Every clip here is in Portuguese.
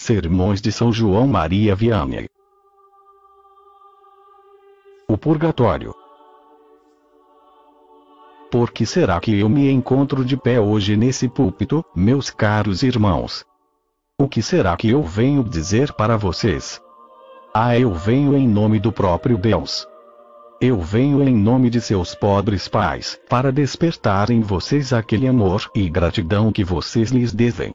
Sermões de São João Maria Vianney. O Purgatório. Por que será que eu me encontro de pé hoje nesse púlpito, meus caros irmãos? O que será que eu venho dizer para vocês? Ah, eu venho em nome do próprio Deus. Eu venho em nome de seus pobres pais, para despertar em vocês aquele amor e gratidão que vocês lhes devem.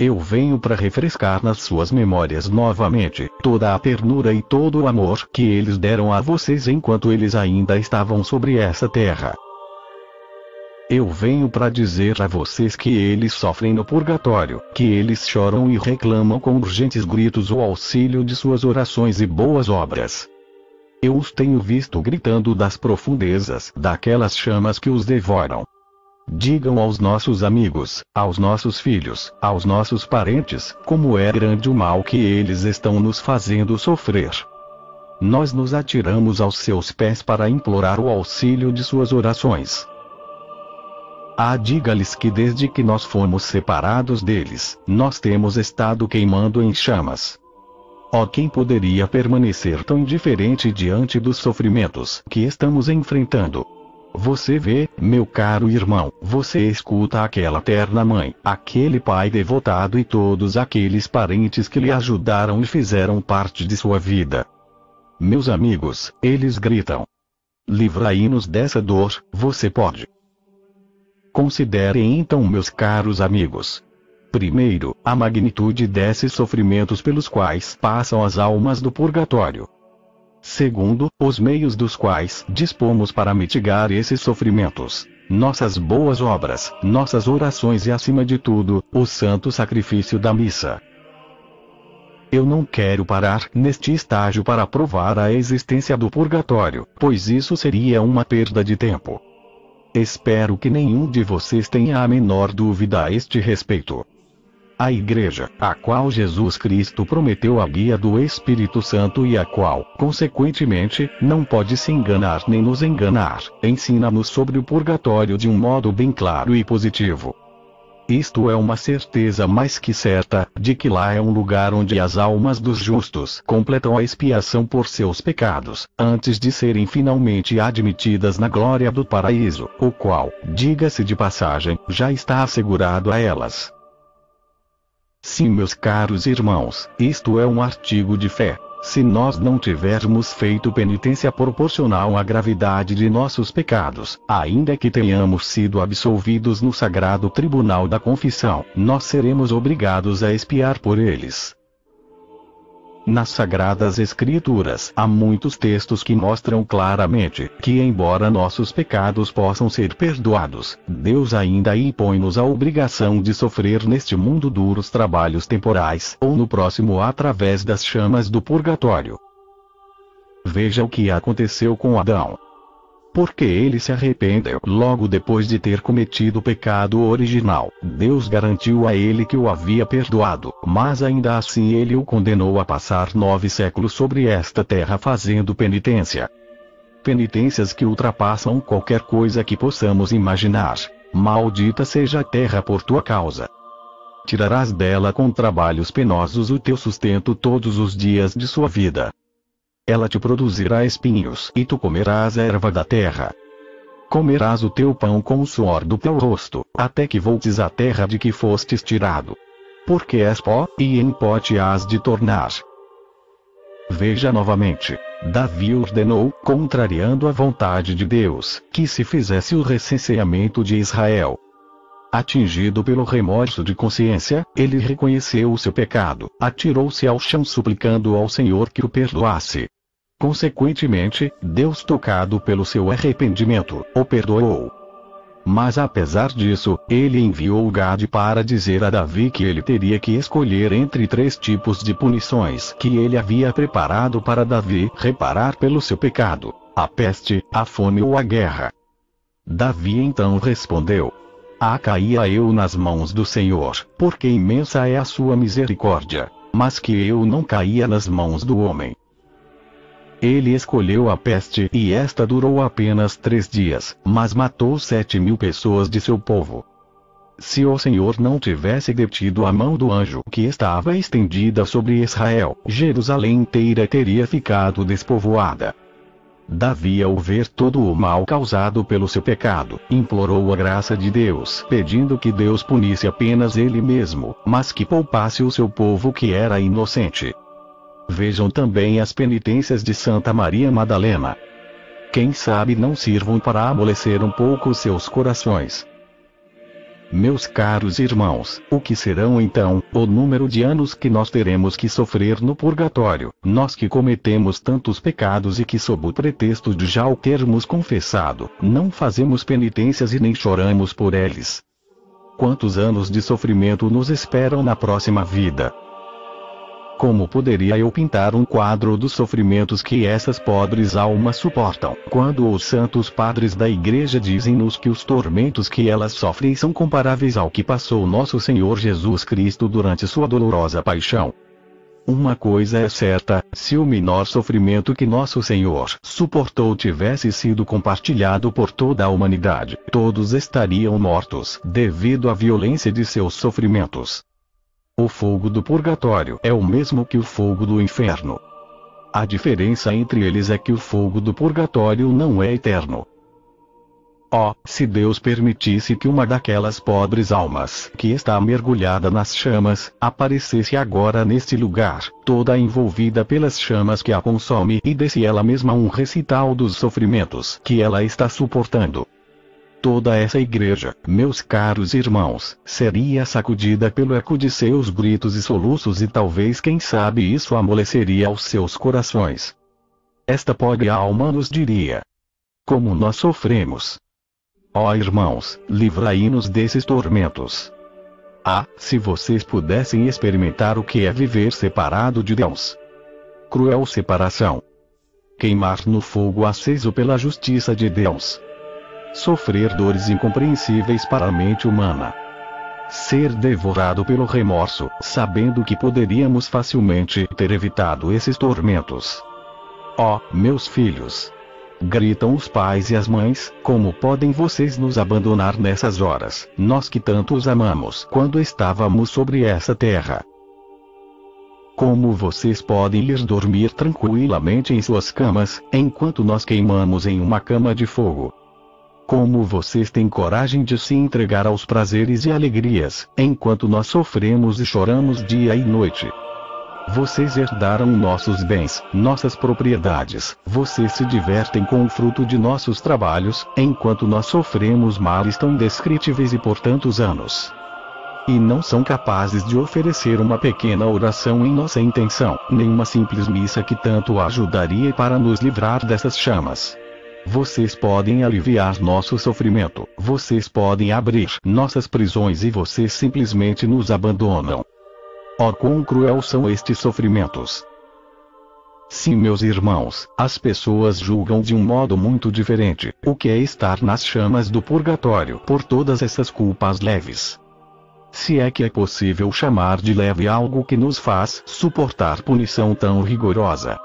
Eu venho para refrescar nas suas memórias novamente toda a ternura e todo o amor que eles deram a vocês enquanto eles ainda estavam sobre essa terra. Eu venho para dizer a vocês que eles sofrem no purgatório, que eles choram e reclamam com urgentes gritos o auxílio de suas orações e boas obras. Eu os tenho visto gritando das profundezas daquelas chamas que os devoram. Digam aos nossos amigos, aos nossos filhos, aos nossos parentes, como é grande o mal que eles estão nos fazendo sofrer. Nós nos atiramos aos seus pés para implorar o auxílio de suas orações. Ah, diga-lhes que desde que nós fomos separados deles, nós temos estado queimando em chamas. Oh, quem poderia permanecer tão indiferente diante dos sofrimentos que estamos enfrentando? Você vê, meu caro irmão, você escuta aquela terna mãe, aquele pai devotado e todos aqueles parentes que lhe ajudaram e fizeram parte de sua vida. Meus amigos, eles gritam. Livrai-nos dessa dor, você pode. Considerem então, meus caros amigos. Primeiro, a magnitude desses sofrimentos pelos quais passam as almas do purgatório. Segundo, os meios dos quais dispomos para mitigar esses sofrimentos. Nossas boas obras, nossas orações e acima de tudo, o santo sacrifício da missa. Eu não quero parar neste estágio para provar a existência do purgatório, pois isso seria uma perda de tempo. Espero que nenhum de vocês tenha a menor dúvida a este respeito. A Igreja, a qual Jesus Cristo prometeu a guia do Espírito Santo e a qual, consequentemente, não pode se enganar nem nos enganar, ensina-nos sobre o purgatório de um modo bem claro e positivo. Isto é uma certeza mais que certa, de que lá é um lugar onde as almas dos justos completam a expiação por seus pecados, antes de serem finalmente admitidas na glória do paraíso, o qual, diga-se de passagem, já está assegurado a elas. Sim, meus caros irmãos, isto é um artigo de fé. Se nós não tivermos feito penitência proporcional à gravidade de nossos pecados, ainda que tenhamos sido absolvidos no sagrado tribunal da confissão, nós seremos obrigados a expiar por eles. Nas Sagradas Escrituras há muitos textos que mostram claramente que, embora nossos pecados possam ser perdoados, Deus ainda impõe-nos a obrigação de sofrer neste mundo duros trabalhos temporais ou no próximo através das chamas do purgatório. Veja o que aconteceu com Adão porque ele se arrependeu logo depois de ter cometido o pecado original. Deus garantiu a ele que o havia perdoado, mas ainda assim ele o condenou a passar nove séculos sobre esta terra fazendo penitência. Penitências que ultrapassam qualquer coisa que possamos imaginar. Maldita seja a terra por tua causa. Tirarás dela com trabalhos penosos o teu sustento todos os dias de sua vida ela te produzirá espinhos e tu comerás a erva da terra. Comerás o teu pão com o suor do teu rosto, até que voltes à terra de que fostes tirado. Porque és pó, e em pó te has de tornar. Veja novamente. Davi ordenou, contrariando a vontade de Deus, que se fizesse o recenseamento de Israel. Atingido pelo remorso de consciência, ele reconheceu o seu pecado, atirou-se ao chão suplicando ao Senhor que o perdoasse. Consequentemente, Deus tocado pelo seu arrependimento, o perdoou. Mas apesar disso, ele enviou Gade para dizer a Davi que ele teria que escolher entre três tipos de punições que ele havia preparado para Davi reparar pelo seu pecado: a peste, a fome ou a guerra. Davi então respondeu: Ah, caía eu nas mãos do Senhor, porque imensa é a sua misericórdia, mas que eu não caía nas mãos do homem. Ele escolheu a peste e esta durou apenas três dias, mas matou sete mil pessoas de seu povo. se o Senhor não tivesse detido a mão do anjo que estava estendida sobre Israel, Jerusalém inteira teria ficado despovoada. Davi, ao ver todo o mal causado pelo seu pecado, implorou a graça de Deus, pedindo que Deus punisse apenas ele mesmo, mas que poupasse o seu povo que era inocente. Vejam também as penitências de Santa Maria Madalena. Quem sabe não sirvam para amolecer um pouco seus corações. Meus caros irmãos, o que serão então o número de anos que nós teremos que sofrer no purgatório, nós que cometemos tantos pecados e que, sob o pretexto de já o termos confessado, não fazemos penitências e nem choramos por eles? Quantos anos de sofrimento nos esperam na próxima vida? Como poderia eu pintar um quadro dos sofrimentos que essas pobres almas suportam, quando os santos padres da igreja dizem-nos que os tormentos que elas sofrem são comparáveis ao que passou nosso Senhor Jesus Cristo durante sua dolorosa paixão? Uma coisa é certa, se o menor sofrimento que nosso Senhor suportou tivesse sido compartilhado por toda a humanidade, todos estariam mortos, devido à violência de seus sofrimentos. O fogo do purgatório é o mesmo que o fogo do inferno. A diferença entre eles é que o fogo do purgatório não é eterno. Oh, se Deus permitisse que uma daquelas pobres almas que está mergulhada nas chamas, aparecesse agora neste lugar, toda envolvida pelas chamas que a consome e desse ela mesma um recital dos sofrimentos que ela está suportando. Toda essa igreja, meus caros irmãos, seria sacudida pelo eco de seus gritos e soluços e talvez quem sabe isso amoleceria os seus corações. Esta pobre alma nos diria: Como nós sofremos! Ó oh, irmãos, livrai-nos desses tormentos. Ah, se vocês pudessem experimentar o que é viver separado de Deus. Cruel separação. Queimar no fogo aceso pela justiça de Deus sofrer dores incompreensíveis para a mente humana. Ser devorado pelo remorso, sabendo que poderíamos facilmente ter evitado esses tormentos. Oh, meus filhos! Gritam os pais e as mães, como podem vocês nos abandonar nessas horas, nós que tanto os amamos quando estávamos sobre essa terra. Como vocês podem ir dormir tranquilamente em suas camas, enquanto nós queimamos em uma cama de fogo? Como vocês têm coragem de se entregar aos prazeres e alegrias, enquanto nós sofremos e choramos dia e noite? Vocês herdaram nossos bens, nossas propriedades, vocês se divertem com o fruto de nossos trabalhos, enquanto nós sofremos males tão indescritíveis e por tantos anos. E não são capazes de oferecer uma pequena oração em nossa intenção, nem uma simples missa que tanto ajudaria para nos livrar dessas chamas. Vocês podem aliviar nosso sofrimento, vocês podem abrir nossas prisões e vocês simplesmente nos abandonam. Oh, quão cruel são estes sofrimentos! Sim, meus irmãos, as pessoas julgam de um modo muito diferente o que é estar nas chamas do purgatório por todas essas culpas leves. Se é que é possível chamar de leve algo que nos faz suportar punição tão rigorosa.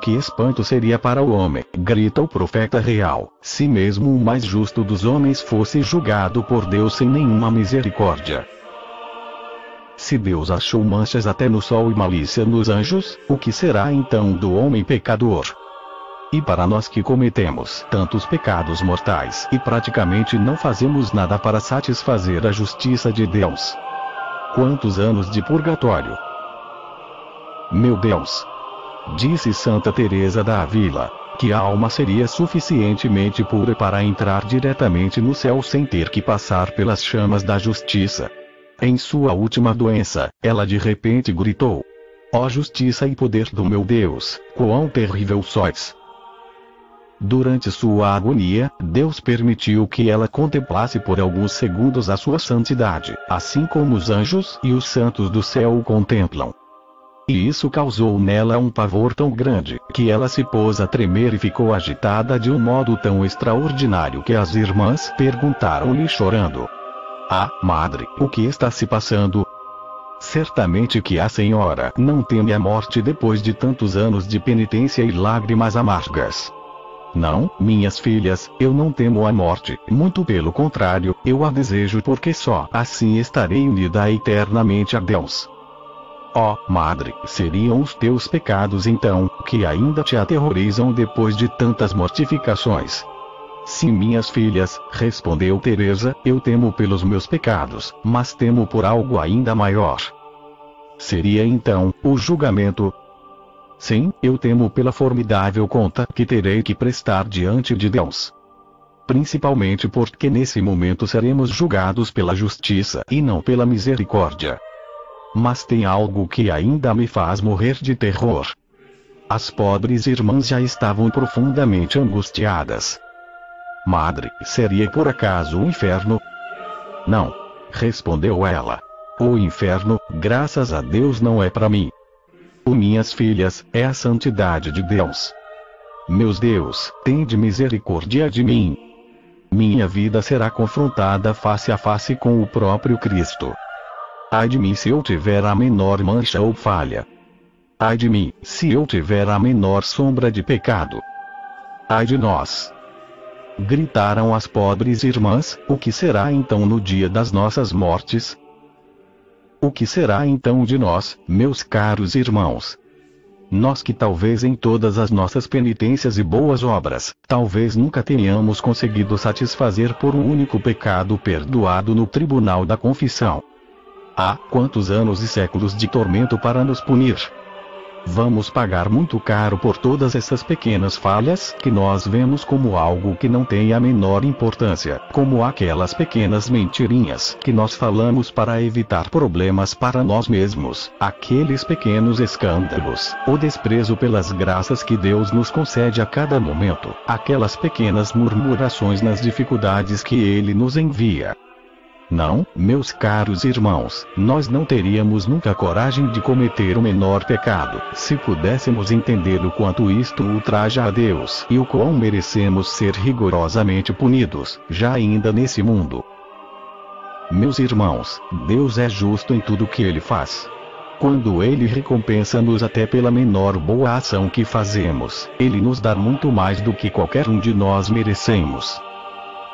Que espanto seria para o homem, grita o profeta real, se mesmo o mais justo dos homens fosse julgado por Deus sem nenhuma misericórdia. Se Deus achou manchas até no sol e malícia nos anjos, o que será então do homem pecador? E para nós que cometemos tantos pecados mortais e praticamente não fazemos nada para satisfazer a justiça de Deus. Quantos anos de purgatório? Meu Deus, Disse Santa Teresa da Avila, que a alma seria suficientemente pura para entrar diretamente no céu sem ter que passar pelas chamas da justiça. Em sua última doença, ela de repente gritou: Ó oh justiça e poder do meu Deus, quão terrível sois! Durante sua agonia, Deus permitiu que ela contemplasse por alguns segundos a sua santidade, assim como os anjos e os santos do céu o contemplam. E isso causou nela um pavor tão grande, que ela se pôs a tremer e ficou agitada de um modo tão extraordinário que as irmãs perguntaram-lhe chorando: Ah, madre, o que está se passando? Certamente que a senhora não teme a morte depois de tantos anos de penitência e lágrimas amargas. Não, minhas filhas, eu não temo a morte, muito pelo contrário, eu a desejo porque só assim estarei unida eternamente a Deus. Ó, oh, madre, seriam os teus pecados então, que ainda te aterrorizam depois de tantas mortificações. Sim, minhas filhas, respondeu Teresa, eu temo pelos meus pecados, mas temo por algo ainda maior. Seria então o julgamento, Sim, eu temo pela formidável conta que terei que prestar diante de Deus. Principalmente porque nesse momento seremos julgados pela justiça e não pela misericórdia. Mas tem algo que ainda me faz morrer de terror. As pobres irmãs já estavam profundamente angustiadas. Madre, seria por acaso o inferno? Não. Respondeu ela. O inferno, graças a Deus, não é para mim. O minhas filhas, é a santidade de Deus. Meus Deus, tende misericórdia de mim. Minha vida será confrontada face a face com o próprio Cristo. Ai de mim se eu tiver a menor mancha ou falha. Ai de mim, se eu tiver a menor sombra de pecado. Ai de nós. Gritaram as pobres irmãs: O que será então no dia das nossas mortes? O que será então de nós, meus caros irmãos? Nós que talvez em todas as nossas penitências e boas obras, talvez nunca tenhamos conseguido satisfazer por um único pecado perdoado no tribunal da confissão. Há quantos anos e séculos de tormento para nos punir? Vamos pagar muito caro por todas essas pequenas falhas que nós vemos como algo que não tem a menor importância, como aquelas pequenas mentirinhas que nós falamos para evitar problemas para nós mesmos, aqueles pequenos escândalos, o desprezo pelas graças que Deus nos concede a cada momento, aquelas pequenas murmurações nas dificuldades que Ele nos envia. Não, meus caros irmãos, nós não teríamos nunca coragem de cometer o menor pecado, se pudéssemos entender o quanto isto ultraja a Deus e o quão merecemos ser rigorosamente punidos, já ainda nesse mundo. Meus irmãos, Deus é justo em tudo que ele faz. Quando ele recompensa-nos até pela menor boa ação que fazemos, ele nos dá muito mais do que qualquer um de nós merecemos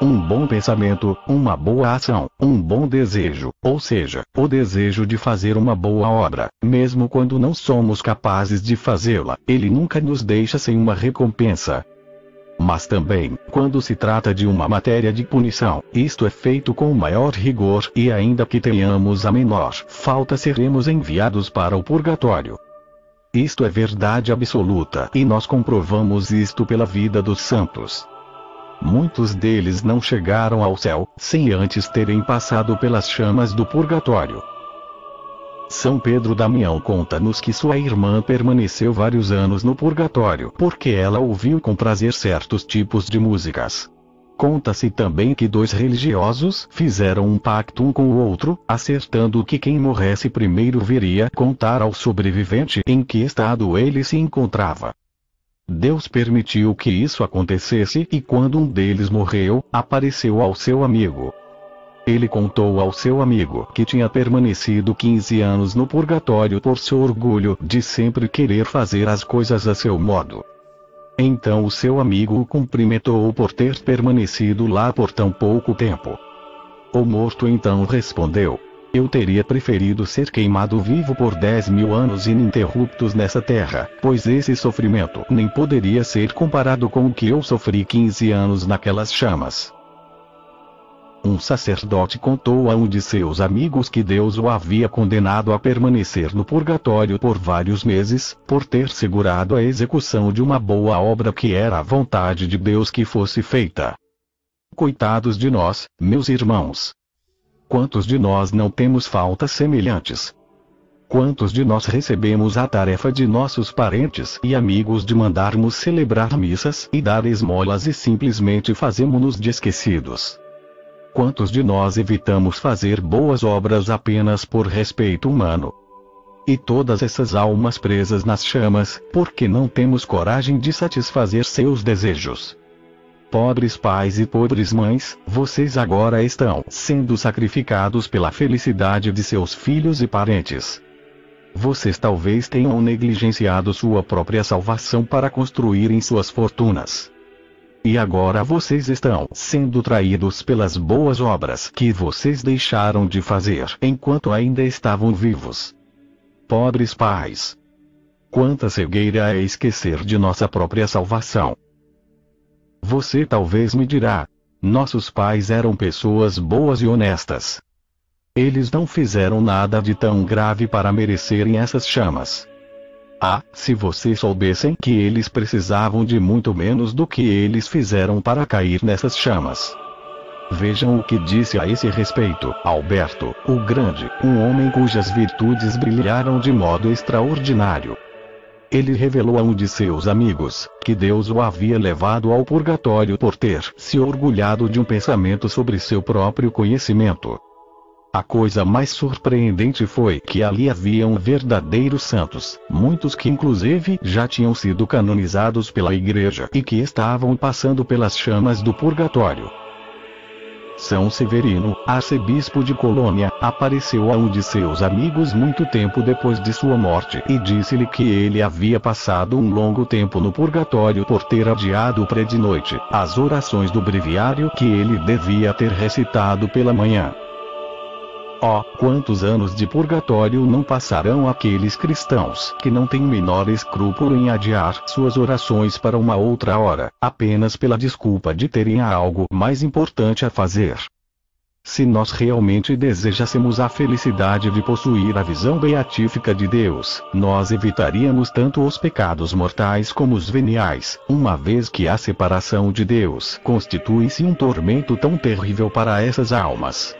um bom pensamento, uma boa ação, um bom desejo, ou seja, o desejo de fazer uma boa obra, mesmo quando não somos capazes de fazê-la, ele nunca nos deixa sem uma recompensa. Mas também, quando se trata de uma matéria de punição, isto é feito com maior rigor e ainda que tenhamos a menor falta seremos enviados para o purgatório. Isto é verdade absoluta e nós comprovamos isto pela vida dos santos. Muitos deles não chegaram ao céu, sem antes terem passado pelas chamas do purgatório. São Pedro Damião conta-nos que sua irmã permaneceu vários anos no purgatório porque ela ouviu com prazer certos tipos de músicas. Conta-se também que dois religiosos fizeram um pacto um com o outro, acertando que quem morresse primeiro viria contar ao sobrevivente em que estado ele se encontrava. Deus permitiu que isso acontecesse e quando um deles morreu, apareceu ao seu amigo. Ele contou ao seu amigo que tinha permanecido 15 anos no purgatório por seu orgulho de sempre querer fazer as coisas a seu modo. Então o seu amigo o cumprimentou por ter permanecido lá por tão pouco tempo. O morto então respondeu: eu teria preferido ser queimado vivo por 10 mil anos ininterruptos nessa terra, pois esse sofrimento nem poderia ser comparado com o que eu sofri 15 anos naquelas chamas. Um sacerdote contou a um de seus amigos que Deus o havia condenado a permanecer no purgatório por vários meses, por ter segurado a execução de uma boa obra que era a vontade de Deus que fosse feita. Coitados de nós, meus irmãos, Quantos de nós não temos faltas semelhantes? Quantos de nós recebemos a tarefa de nossos parentes e amigos de mandarmos celebrar missas e dar esmolas e simplesmente fazemos-nos de esquecidos? Quantos de nós evitamos fazer boas obras apenas por respeito humano? E todas essas almas presas nas chamas, porque não temos coragem de satisfazer seus desejos. Pobres pais e pobres mães, vocês agora estão sendo sacrificados pela felicidade de seus filhos e parentes. Vocês talvez tenham negligenciado sua própria salvação para construírem suas fortunas. e agora vocês estão sendo traídos pelas boas obras que vocês deixaram de fazer enquanto ainda estavam vivos. Pobres pais! Quanta cegueira é esquecer de nossa própria salvação. Você talvez me dirá: nossos pais eram pessoas boas e honestas. Eles não fizeram nada de tão grave para merecerem essas chamas. Ah, se vocês soubessem que eles precisavam de muito menos do que eles fizeram para cair nessas chamas. Vejam o que disse a esse respeito Alberto, o Grande, um homem cujas virtudes brilharam de modo extraordinário. Ele revelou a um de seus amigos, que Deus o havia levado ao purgatório por ter se orgulhado de um pensamento sobre seu próprio conhecimento. A coisa mais surpreendente foi que ali haviam verdadeiros santos, muitos que inclusive já tinham sido canonizados pela igreja e que estavam passando pelas chamas do purgatório. São Severino, arcebispo de Colônia, apareceu a um de seus amigos muito tempo depois de sua morte e disse-lhe que ele havia passado um longo tempo no purgatório por ter adiado pré-de-noite as orações do breviário que ele devia ter recitado pela manhã. Oh, quantos anos de purgatório não passarão aqueles cristãos que não têm o menor escrúpulo em adiar suas orações para uma outra hora, apenas pela desculpa de terem algo mais importante a fazer. Se nós realmente desejássemos a felicidade de possuir a visão beatífica de Deus, nós evitaríamos tanto os pecados mortais como os veniais, uma vez que a separação de Deus constitui-se um tormento tão terrível para essas almas.